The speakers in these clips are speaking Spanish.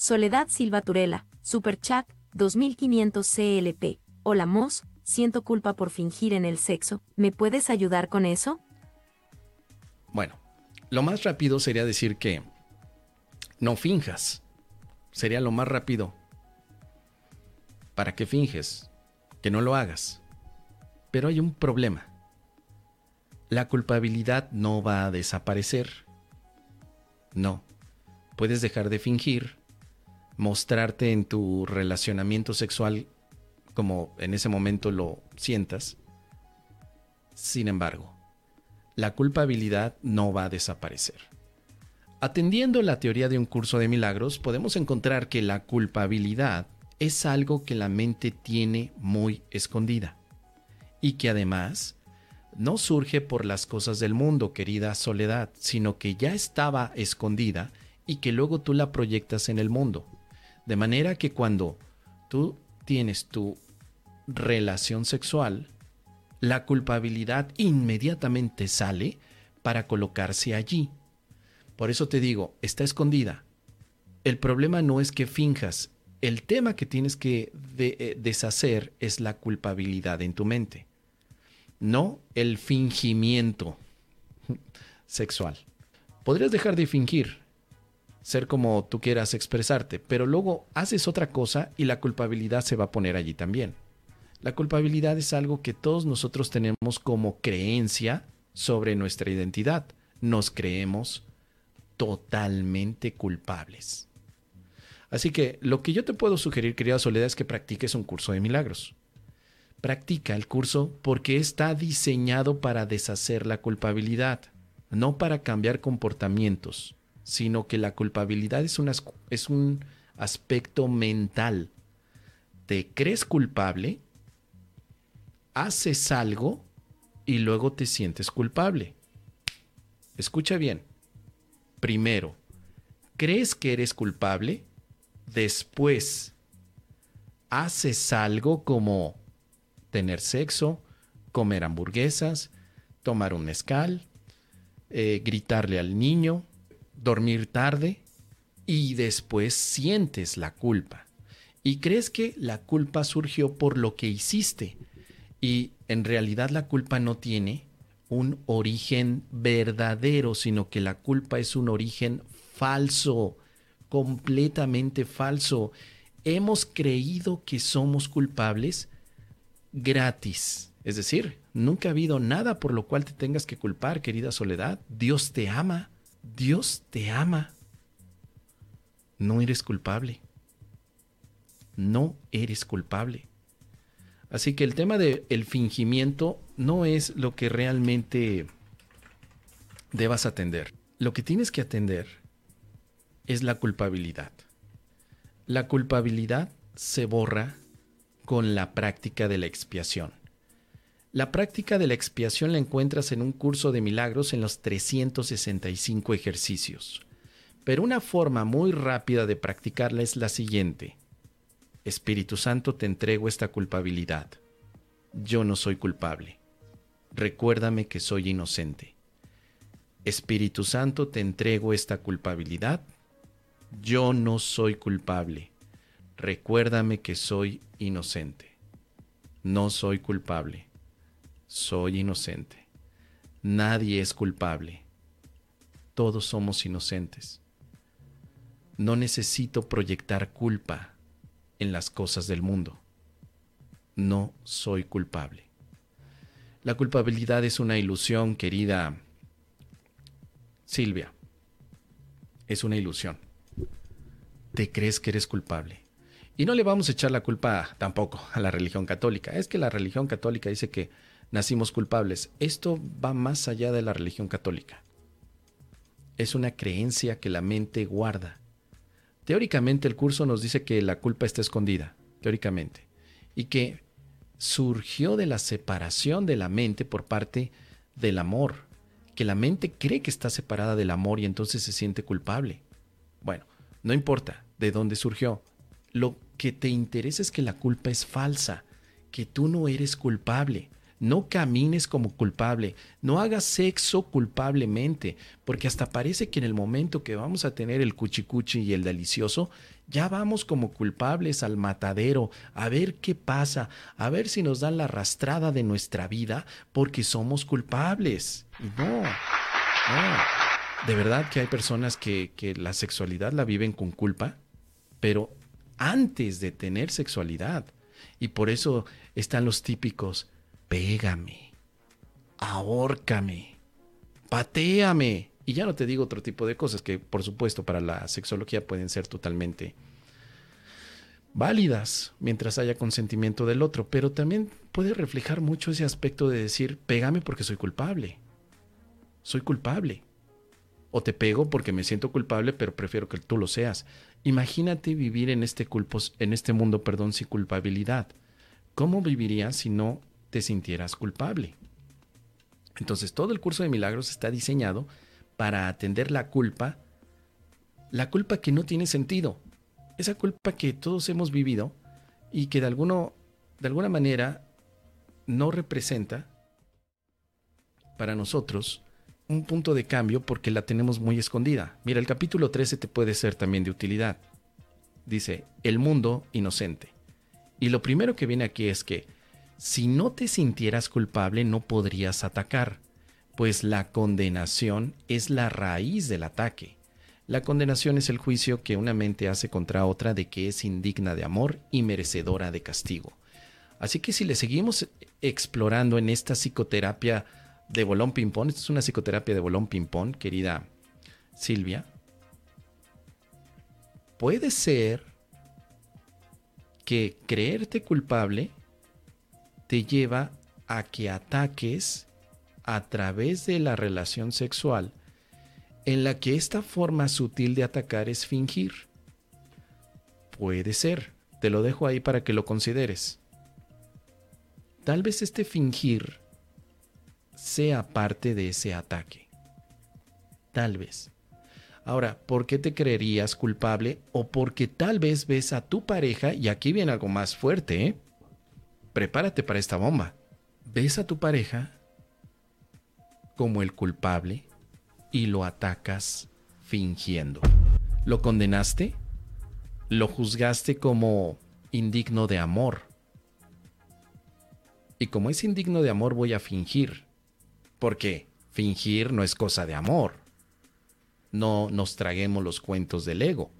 Soledad Silva Turela, Superchat, 2500 CLP. Hola Mos, siento culpa por fingir en el sexo. ¿Me puedes ayudar con eso? Bueno, lo más rápido sería decir que no finjas. Sería lo más rápido. ¿Para qué finges? Que no lo hagas. Pero hay un problema. La culpabilidad no va a desaparecer. No. Puedes dejar de fingir, mostrarte en tu relacionamiento sexual como en ese momento lo sientas. Sin embargo, la culpabilidad no va a desaparecer. Atendiendo la teoría de un curso de milagros, podemos encontrar que la culpabilidad es algo que la mente tiene muy escondida y que además no surge por las cosas del mundo, querida soledad, sino que ya estaba escondida y que luego tú la proyectas en el mundo. De manera que cuando tú tienes tu relación sexual, la culpabilidad inmediatamente sale para colocarse allí. Por eso te digo, está escondida. El problema no es que finjas, el tema que tienes que eh, deshacer es la culpabilidad en tu mente no el fingimiento sexual. Podrías dejar de fingir, ser como tú quieras expresarte, pero luego haces otra cosa y la culpabilidad se va a poner allí también. La culpabilidad es algo que todos nosotros tenemos como creencia sobre nuestra identidad. Nos creemos totalmente culpables. Así que lo que yo te puedo sugerir, querida Soledad, es que practiques un curso de milagros. Practica el curso porque está diseñado para deshacer la culpabilidad, no para cambiar comportamientos, sino que la culpabilidad es, es un aspecto mental. Te crees culpable, haces algo y luego te sientes culpable. Escucha bien. Primero, crees que eres culpable, después haces algo como tener sexo, comer hamburguesas, tomar un mezcal, eh, gritarle al niño, dormir tarde y después sientes la culpa. Y crees que la culpa surgió por lo que hiciste. Y en realidad la culpa no tiene un origen verdadero, sino que la culpa es un origen falso, completamente falso. Hemos creído que somos culpables gratis. Es decir, nunca ha habido nada por lo cual te tengas que culpar, querida soledad. Dios te ama. Dios te ama. No eres culpable. No eres culpable. Así que el tema del el fingimiento no es lo que realmente debas atender. Lo que tienes que atender es la culpabilidad. La culpabilidad se borra con la práctica de la expiación. La práctica de la expiación la encuentras en un curso de milagros en los 365 ejercicios. Pero una forma muy rápida de practicarla es la siguiente. Espíritu Santo, te entrego esta culpabilidad. Yo no soy culpable. Recuérdame que soy inocente. Espíritu Santo, te entrego esta culpabilidad. Yo no soy culpable recuérdame que soy inocente. No soy culpable. Soy inocente. Nadie es culpable. Todos somos inocentes. No necesito proyectar culpa en las cosas del mundo. No soy culpable. La culpabilidad es una ilusión, querida Silvia. Es una ilusión. Te crees que eres culpable. Y no le vamos a echar la culpa tampoco a la religión católica. Es que la religión católica dice que nacimos culpables. Esto va más allá de la religión católica. Es una creencia que la mente guarda. Teóricamente el curso nos dice que la culpa está escondida, teóricamente, y que surgió de la separación de la mente por parte del amor, que la mente cree que está separada del amor y entonces se siente culpable. Bueno, no importa de dónde surgió, lo que te interesa es que la culpa es falsa, que tú no eres culpable. No camines como culpable, no hagas sexo culpablemente, porque hasta parece que en el momento que vamos a tener el cuchicuchi y el delicioso, ya vamos como culpables al matadero, a ver qué pasa, a ver si nos dan la arrastrada de nuestra vida, porque somos culpables. Y no, no. De verdad que hay personas que, que la sexualidad la viven con culpa, pero antes de tener sexualidad. Y por eso están los típicos, pégame, ahórcame, pateame. Y ya no te digo otro tipo de cosas que por supuesto para la sexología pueden ser totalmente válidas mientras haya consentimiento del otro, pero también puede reflejar mucho ese aspecto de decir, pégame porque soy culpable. Soy culpable. O te pego porque me siento culpable, pero prefiero que tú lo seas. Imagínate vivir en este, en este mundo perdón, sin culpabilidad. ¿Cómo vivirías si no te sintieras culpable? Entonces todo el curso de milagros está diseñado para atender la culpa, la culpa que no tiene sentido, esa culpa que todos hemos vivido y que de, de alguna manera no representa para nosotros un punto de cambio porque la tenemos muy escondida. Mira, el capítulo 13 te puede ser también de utilidad. Dice, el mundo inocente. Y lo primero que viene aquí es que si no te sintieras culpable no podrías atacar, pues la condenación es la raíz del ataque. La condenación es el juicio que una mente hace contra otra de que es indigna de amor y merecedora de castigo. Así que si le seguimos explorando en esta psicoterapia de bolón ping-pong. Esto es una psicoterapia de bolón ping-pong, querida Silvia. Puede ser que creerte culpable te lleva a que ataques a través de la relación sexual en la que esta forma sutil de atacar es fingir. Puede ser, te lo dejo ahí para que lo consideres. Tal vez este fingir sea parte de ese ataque. Tal vez. Ahora, ¿por qué te creerías culpable? O porque tal vez ves a tu pareja, y aquí viene algo más fuerte, ¿eh? Prepárate para esta bomba. Ves a tu pareja como el culpable y lo atacas fingiendo. ¿Lo condenaste? ¿Lo juzgaste como indigno de amor? Y como es indigno de amor voy a fingir. Porque fingir no es cosa de amor. No nos traguemos los cuentos del ego.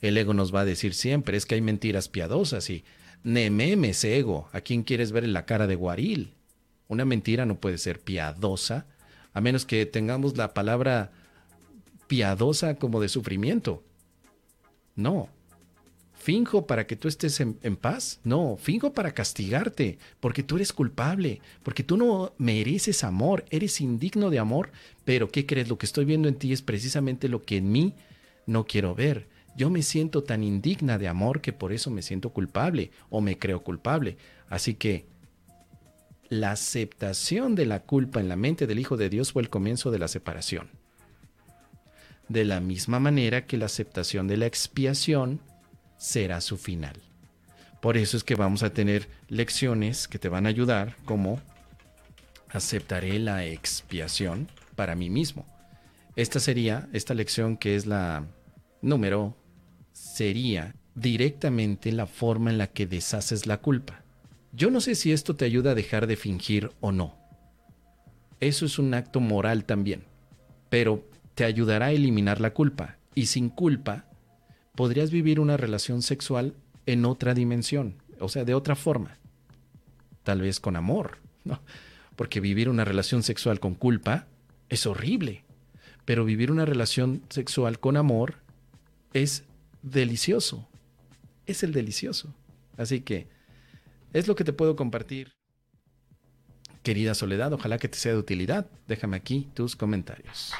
El ego nos va a decir siempre, es que hay mentiras piadosas y nememes ego, ¿a quién quieres ver en la cara de guaril? Una mentira no puede ser piadosa, a menos que tengamos la palabra piadosa como de sufrimiento. No, ¿Finjo para que tú estés en, paz? No, finjo para castigarte, porque tú eres culpable, porque tú no mereces amor, eres indigno de amor, pero ¿qué crees? Lo que estoy viendo en ti es precisamente lo que en mí no quiero ver. Yo me siento tan indigna de amor que por eso me siento culpable o me creo culpable. Así que la aceptación de la culpa en la mente del Hijo de Dios fue el comienzo de la separación. De la misma manera que la aceptación de la expiación será su final. Por eso es que vamos a tener lecciones que te van a ayudar como aceptaré la expiación para mí mismo. Esta sería, esta lección que es la número, sería directamente la forma en la que deshaces la culpa. Yo no sé si esto te ayuda a dejar de fingir o no. Eso es un acto moral también, pero te ayudará a eliminar la culpa. Y sin culpa podrías vivir una relación sexual en otra dimensión, o sea, de otra forma. Tal vez con amor, ¿no? Porque vivir una relación sexual con culpa es horrible, pero vivir una relación sexual con amor es delicioso. Es el delicioso. Así que es lo que te puedo compartir. Querida Soledad, ojalá que te sea de utilidad. Déjame aquí tus comentarios.